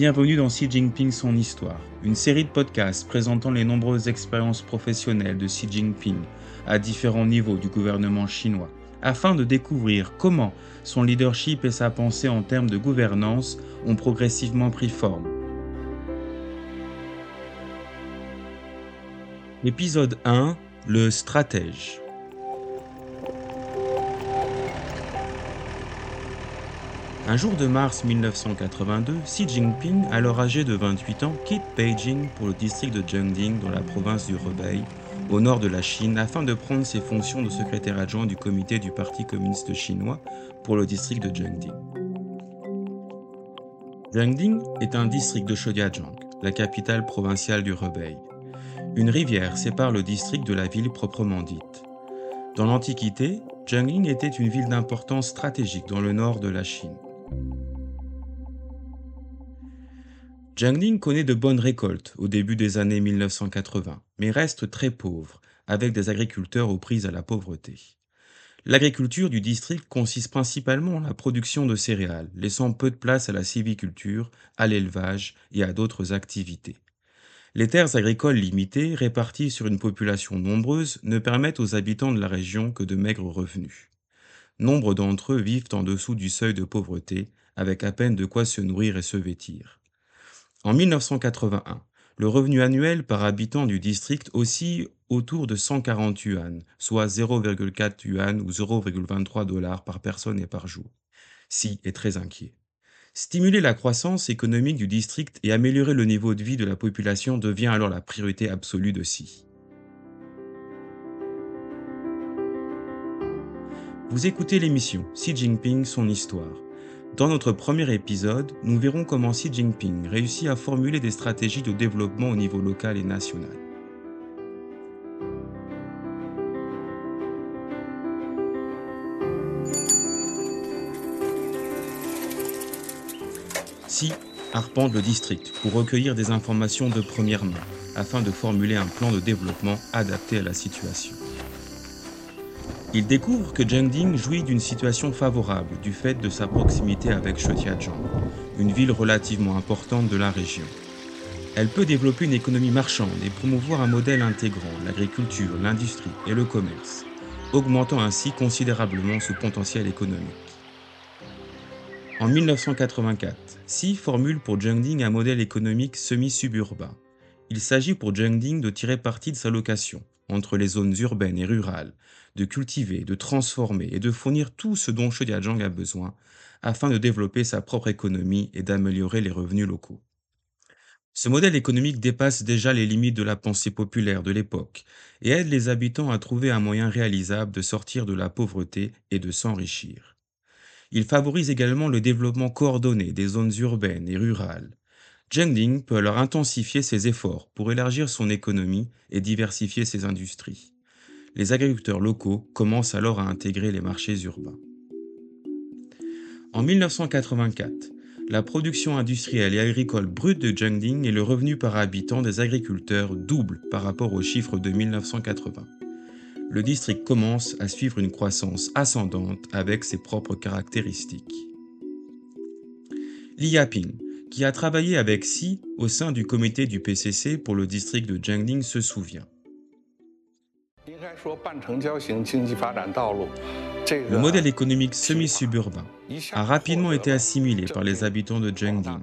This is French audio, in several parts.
Bienvenue dans Xi Jinping Son Histoire, une série de podcasts présentant les nombreuses expériences professionnelles de Xi Jinping à différents niveaux du gouvernement chinois, afin de découvrir comment son leadership et sa pensée en termes de gouvernance ont progressivement pris forme. Épisode 1 Le stratège. Un jour de mars 1982, Xi Jinping, alors âgé de 28 ans, quitte Beijing pour le district de Jiangding dans la province du Hebei, au nord de la Chine, afin de prendre ses fonctions de secrétaire adjoint du comité du Parti communiste chinois pour le district de Jiangding. Jiangding est un district de Shodiajiang, la capitale provinciale du Hebei. Une rivière sépare le district de la ville proprement dite. Dans l'Antiquité, Jiangding était une ville d'importance stratégique dans le nord de la Chine. Jiangding connaît de bonnes récoltes au début des années 1980, mais reste très pauvre, avec des agriculteurs aux prises à la pauvreté. L'agriculture du district consiste principalement en la production de céréales, laissant peu de place à la sylviculture, à l'élevage et à d'autres activités. Les terres agricoles limitées, réparties sur une population nombreuse, ne permettent aux habitants de la région que de maigres revenus. Nombre d'entre eux vivent en dessous du seuil de pauvreté, avec à peine de quoi se nourrir et se vêtir. En 1981, le revenu annuel par habitant du district oscille autour de 140 yuan, soit 0,4 yuan ou 0,23 dollars par personne et par jour. Si est très inquiet. Stimuler la croissance économique du district et améliorer le niveau de vie de la population devient alors la priorité absolue de Si. Vous écoutez l'émission Xi Jinping, son histoire dans notre premier épisode, nous verrons comment Xi Jinping réussit à formuler des stratégies de développement au niveau local et national. Xi arpente le district pour recueillir des informations de première main afin de formuler un plan de développement adapté à la situation. Il découvre que Jiangding jouit d'une situation favorable du fait de sa proximité avec Shetiajiang, une ville relativement importante de la région. Elle peut développer une économie marchande et promouvoir un modèle intégrant l'agriculture, l'industrie et le commerce, augmentant ainsi considérablement son potentiel économique. En 1984, Xi formule pour Jiangding un modèle économique semi-suburbain. Il s'agit pour Jiangding de tirer parti de sa location entre les zones urbaines et rurales, de cultiver, de transformer et de fournir tout ce dont Shodiajiang a besoin afin de développer sa propre économie et d'améliorer les revenus locaux. Ce modèle économique dépasse déjà les limites de la pensée populaire de l'époque et aide les habitants à trouver un moyen réalisable de sortir de la pauvreté et de s'enrichir. Il favorise également le développement coordonné des zones urbaines et rurales. Jiangding peut alors intensifier ses efforts pour élargir son économie et diversifier ses industries les agriculteurs locaux commencent alors à intégrer les marchés urbains. En 1984, la production industrielle et agricole brute de Jiangding et le revenu par habitant des agriculteurs doublent par rapport aux chiffres de 1980. Le district commence à suivre une croissance ascendante avec ses propres caractéristiques. Li Yaping, qui a travaillé avec Xi au sein du comité du PCC pour le district de Jiangding, se souvient. Le modèle économique semi-suburbain a rapidement été assimilé par les habitants de Jiangding.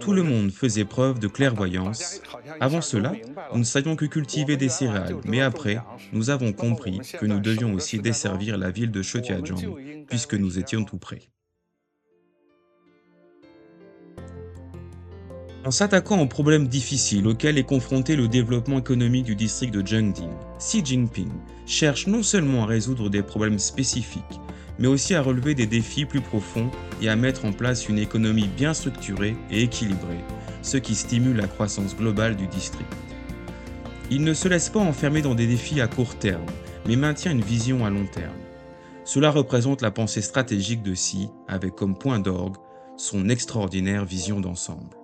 Tout le monde faisait preuve de clairvoyance. Avant cela, nous ne savions que cultiver des céréales, mais après, nous avons compris que nous devions aussi desservir la ville de Shetiajiang, puisque nous étions tout près. En s'attaquant aux problèmes difficiles auxquels est confronté le développement économique du district de Jiangding, Xi Jinping cherche non seulement à résoudre des problèmes spécifiques, mais aussi à relever des défis plus profonds et à mettre en place une économie bien structurée et équilibrée, ce qui stimule la croissance globale du district. Il ne se laisse pas enfermer dans des défis à court terme, mais maintient une vision à long terme. Cela représente la pensée stratégique de Xi avec comme point d'orgue son extraordinaire vision d'ensemble.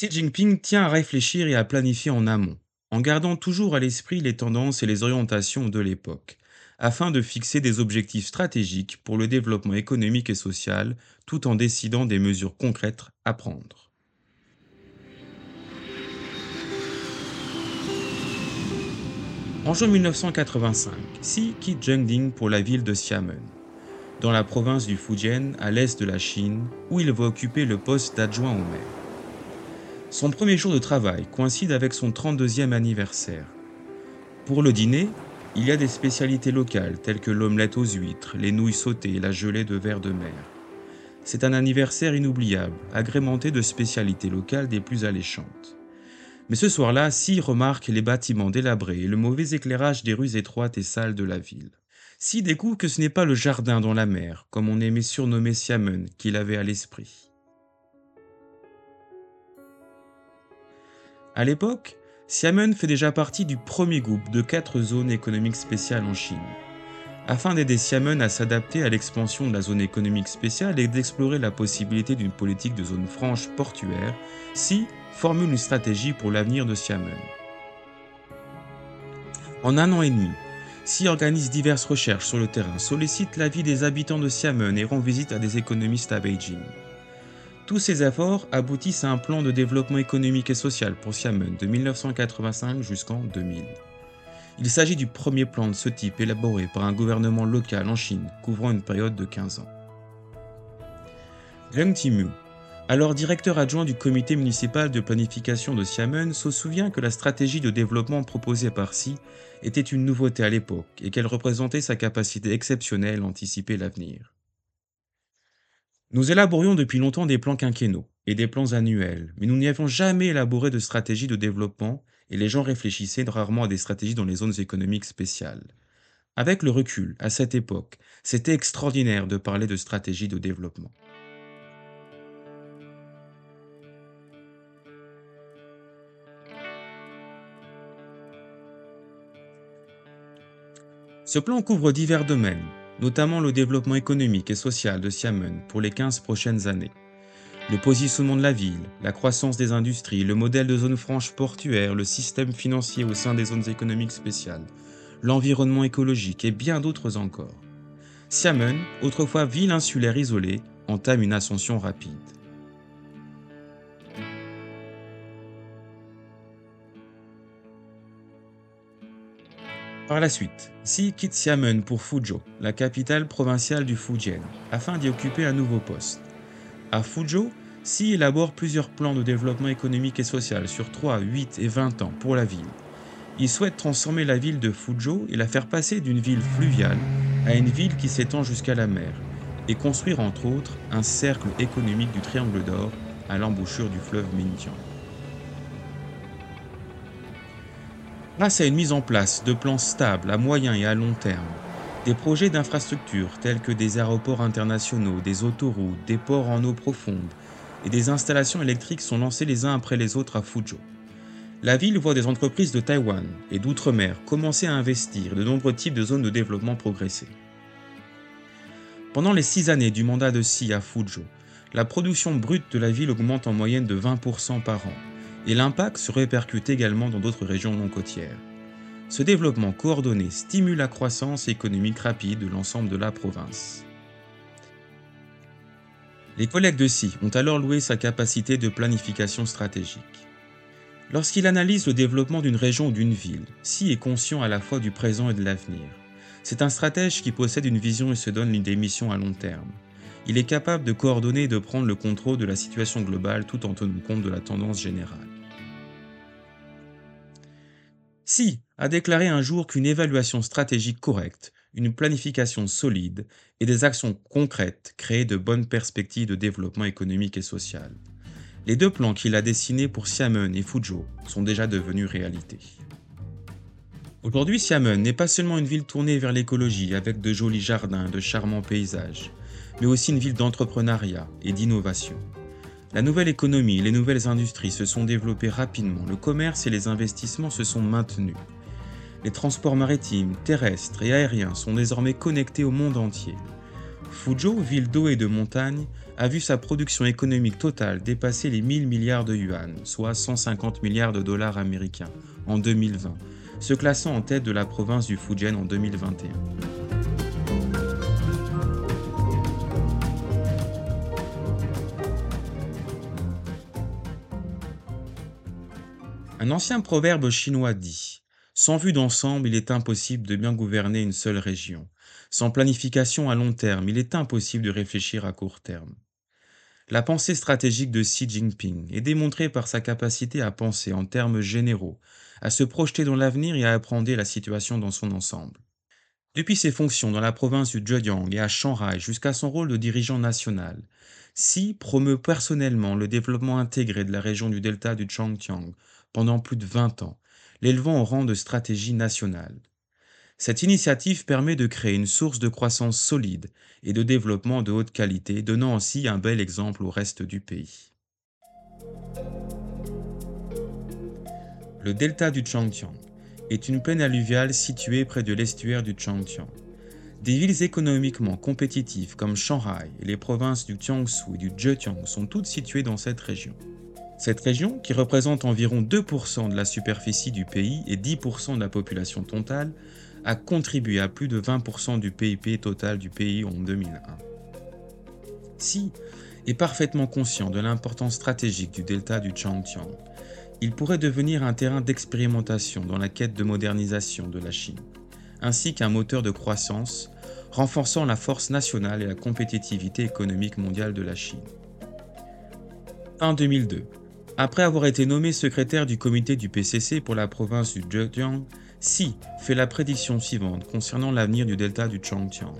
Xi Jinping tient à réfléchir et à planifier en amont, en gardant toujours à l'esprit les tendances et les orientations de l'époque, afin de fixer des objectifs stratégiques pour le développement économique et social, tout en décidant des mesures concrètes à prendre. En juin 1985, Xi quitte Zhengding pour la ville de Xiamen, dans la province du Fujian, à l'est de la Chine, où il va occuper le poste d'adjoint au maire. Son premier jour de travail coïncide avec son 32e anniversaire. Pour le dîner, il y a des spécialités locales telles que l'omelette aux huîtres, les nouilles sautées et la gelée de verre de mer. C'est un anniversaire inoubliable, agrémenté de spécialités locales des plus alléchantes. Mais ce soir-là, Si remarque les bâtiments délabrés et le mauvais éclairage des rues étroites et sales de la ville. Si découvre que ce n'est pas le jardin dans la mer, comme on aimait surnommer Siamen, qu'il avait à l'esprit. À l'époque, Xiamen fait déjà partie du premier groupe de quatre zones économiques spéciales en Chine. Afin d'aider Xiamen à s'adapter à l'expansion de la zone économique spéciale et d'explorer la possibilité d'une politique de zone franche portuaire, Xi formule une stratégie pour l'avenir de Xiamen. En un an et demi, Xi organise diverses recherches sur le terrain, sollicite l'avis des habitants de Xiamen et rend visite à des économistes à Beijing. Tous ces efforts aboutissent à un plan de développement économique et social pour Xiamen de 1985 jusqu'en 2000. Il s'agit du premier plan de ce type élaboré par un gouvernement local en Chine couvrant une période de 15 ans. Leng Timu, alors directeur adjoint du comité municipal de planification de Xiamen, se souvient que la stratégie de développement proposée par Xi était une nouveauté à l'époque et qu'elle représentait sa capacité exceptionnelle à anticiper l'avenir. Nous élaborions depuis longtemps des plans quinquennaux et des plans annuels, mais nous n'y avions jamais élaboré de stratégie de développement et les gens réfléchissaient rarement à des stratégies dans les zones économiques spéciales. Avec le recul, à cette époque, c'était extraordinaire de parler de stratégie de développement. Ce plan couvre divers domaines, notamment le développement économique et social de Xiamen pour les 15 prochaines années. Le positionnement de la ville, la croissance des industries, le modèle de zone franche portuaire, le système financier au sein des zones économiques spéciales, l'environnement écologique et bien d'autres encore. Xiamen, autrefois ville insulaire isolée, entame une ascension rapide. Par la suite, Si quitte Xiamen pour Fuzhou, la capitale provinciale du Fujian, afin d'y occuper un nouveau poste. À Fuzhou, Si élabore plusieurs plans de développement économique et social sur 3, 8 et 20 ans pour la ville. Il souhaite transformer la ville de Fuzhou et la faire passer d'une ville fluviale à une ville qui s'étend jusqu'à la mer, et construire entre autres un cercle économique du Triangle d'Or à l'embouchure du fleuve Minjiang. Grâce à une mise en place de plans stables à moyen et à long terme, des projets d'infrastructures tels que des aéroports internationaux, des autoroutes, des ports en eau profonde et des installations électriques sont lancés les uns après les autres à Fuzhou. La ville voit des entreprises de Taïwan et d'outre-mer commencer à investir de nombreux types de zones de développement progresser. Pendant les six années du mandat de Xi à Fuzhou, la production brute de la ville augmente en moyenne de 20% par an, et l'impact se répercute également dans d'autres régions non côtières. Ce développement coordonné stimule la croissance économique rapide de l'ensemble de la province. Les collègues de Xi ont alors loué sa capacité de planification stratégique. Lorsqu'il analyse le développement d'une région ou d'une ville, Xi est conscient à la fois du présent et de l'avenir. C'est un stratège qui possède une vision et se donne une démission à long terme. Il est capable de coordonner et de prendre le contrôle de la situation globale tout en tenant compte de la tendance générale. Si a déclaré un jour qu'une évaluation stratégique correcte, une planification solide et des actions concrètes créaient de bonnes perspectives de développement économique et social. Les deux plans qu'il a dessinés pour Xiamen et Fuzhou sont déjà devenus réalité. Aujourd'hui, Xiamen n'est pas seulement une ville tournée vers l'écologie avec de jolis jardins de charmants paysages, mais aussi une ville d'entrepreneuriat et d'innovation. La nouvelle économie les nouvelles industries se sont développées rapidement, le commerce et les investissements se sont maintenus. Les transports maritimes, terrestres et aériens sont désormais connectés au monde entier. Fuzhou, ville d'eau et de montagne, a vu sa production économique totale dépasser les 1000 milliards de yuan, soit 150 milliards de dollars américains, en 2020, se classant en tête de la province du Fujian en 2021. Un ancien proverbe chinois dit Sans vue d'ensemble, il est impossible de bien gouverner une seule région. Sans planification à long terme, il est impossible de réfléchir à court terme. La pensée stratégique de Xi Jinping est démontrée par sa capacité à penser en termes généraux, à se projeter dans l'avenir et à apprendre la situation dans son ensemble. Depuis ses fonctions dans la province du Zhejiang et à Shanghai jusqu'à son rôle de dirigeant national, Xi promeut personnellement le développement intégré de la région du delta du Changjiang pendant plus de 20 ans, l'élevant au rang de stratégie nationale. Cette initiative permet de créer une source de croissance solide et de développement de haute qualité, donnant aussi un bel exemple au reste du pays. Le delta du Changjiang est une plaine alluviale située près de l'estuaire du Changjiang. Des villes économiquement compétitives comme Shanghai et les provinces du Jiangsu et du Zhejiang sont toutes situées dans cette région. Cette région, qui représente environ 2% de la superficie du pays et 10% de la population totale, a contribué à plus de 20% du PIB total du pays en 2001. Si est parfaitement conscient de l'importance stratégique du delta du Changjiang, il pourrait devenir un terrain d'expérimentation dans la quête de modernisation de la Chine, ainsi qu'un moteur de croissance renforçant la force nationale et la compétitivité économique mondiale de la Chine. En 2002, après avoir été nommé secrétaire du comité du PCC pour la province du Zhejiang, Xi fait la prédiction suivante concernant l'avenir du delta du Changjiang.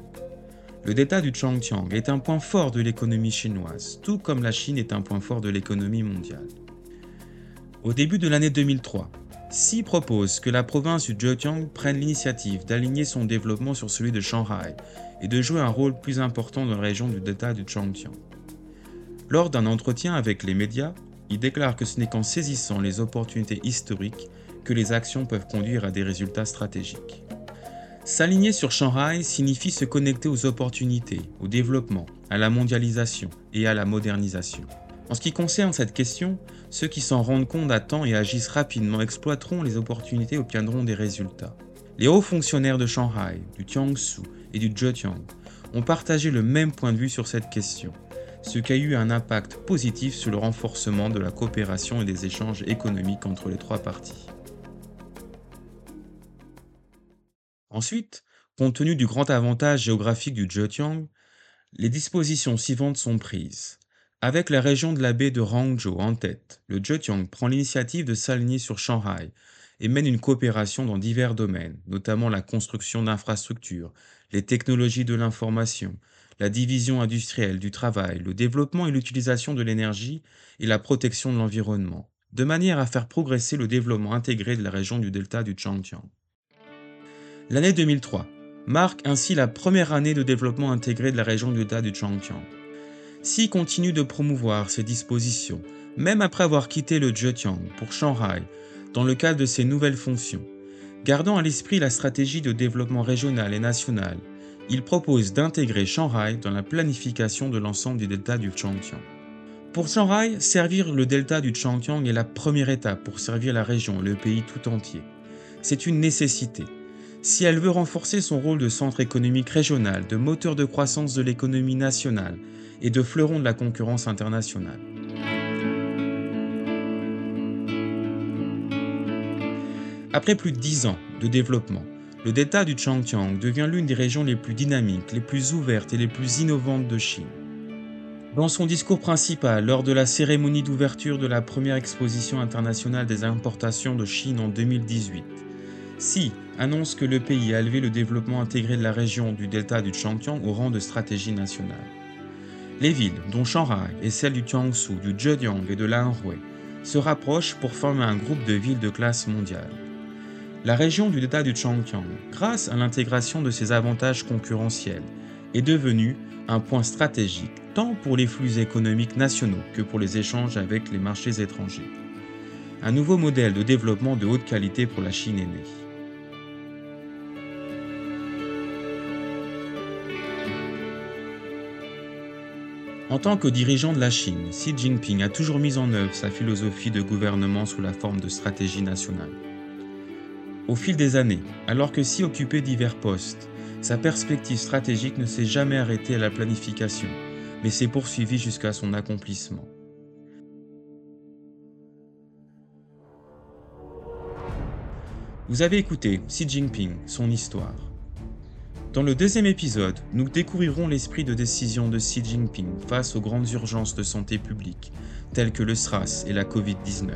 Le delta du Changjiang est un point fort de l'économie chinoise, tout comme la Chine est un point fort de l'économie mondiale. Au début de l'année 2003, Xi propose que la province du Zhejiang prenne l'initiative d'aligner son développement sur celui de Shanghai et de jouer un rôle plus important dans la région du delta du Changjiang. Lors d'un entretien avec les médias, il déclare que ce n'est qu'en saisissant les opportunités historiques que les actions peuvent conduire à des résultats stratégiques. S'aligner sur Shanghai signifie se connecter aux opportunités, au développement, à la mondialisation et à la modernisation. En ce qui concerne cette question, ceux qui s'en rendent compte à temps et agissent rapidement exploiteront les opportunités et obtiendront des résultats. Les hauts fonctionnaires de Shanghai, du Jiangsu et du Zhejiang ont partagé le même point de vue sur cette question ce qui a eu un impact positif sur le renforcement de la coopération et des échanges économiques entre les trois parties. Ensuite, compte tenu du grand avantage géographique du Zhejiang, les dispositions suivantes sont prises. Avec la région de la baie de Hangzhou en tête, le Zhejiang prend l'initiative de s'aligner sur Shanghai et mène une coopération dans divers domaines, notamment la construction d'infrastructures, les technologies de l'information, la division industrielle du travail, le développement et l'utilisation de l'énergie et la protection de l'environnement, de manière à faire progresser le développement intégré de la région du delta du Changjiang. L'année 2003 marque ainsi la première année de développement intégré de la région du delta du Changjiang. Xi continue de promouvoir ces dispositions, même après avoir quitté le Zhejiang pour Shanghai, dans le cadre de ses nouvelles fonctions, gardant à l'esprit la stratégie de développement régional et national il propose d'intégrer Shanghai dans la planification de l'ensemble du delta du Changjiang. Pour Shanghai, servir le delta du Changjiang est la première étape pour servir la région, le pays tout entier. C'est une nécessité. Si elle veut renforcer son rôle de centre économique régional, de moteur de croissance de l'économie nationale et de fleuron de la concurrence internationale. Après plus de dix ans de développement, le delta du Changjiang devient l'une des régions les plus dynamiques, les plus ouvertes et les plus innovantes de Chine. Dans son discours principal lors de la cérémonie d'ouverture de la première exposition internationale des importations de Chine en 2018, Xi annonce que le pays a élevé le développement intégré de la région du delta du Changjiang au rang de stratégie nationale. Les villes, dont Shanghai et celles du Jiangsu, du Zhejiang et de l'Anhui, se rapprochent pour former un groupe de villes de classe mondiale. La région du delta du Changjiang, grâce à l'intégration de ses avantages concurrentiels, est devenue un point stratégique tant pour les flux économiques nationaux que pour les échanges avec les marchés étrangers. Un nouveau modèle de développement de haute qualité pour la Chine est né. En tant que dirigeant de la Chine, Xi Jinping a toujours mis en œuvre sa philosophie de gouvernement sous la forme de stratégie nationale. Au fil des années, alors que Xi occupait divers postes, sa perspective stratégique ne s'est jamais arrêtée à la planification, mais s'est poursuivie jusqu'à son accomplissement. Vous avez écouté Xi Jinping, son histoire. Dans le deuxième épisode, nous découvrirons l'esprit de décision de Xi Jinping face aux grandes urgences de santé publique, telles que le SRAS et la Covid-19,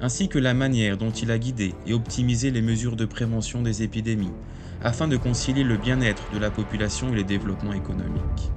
ainsi que la manière dont il a guidé et optimisé les mesures de prévention des épidémies, afin de concilier le bien-être de la population et les développements économiques.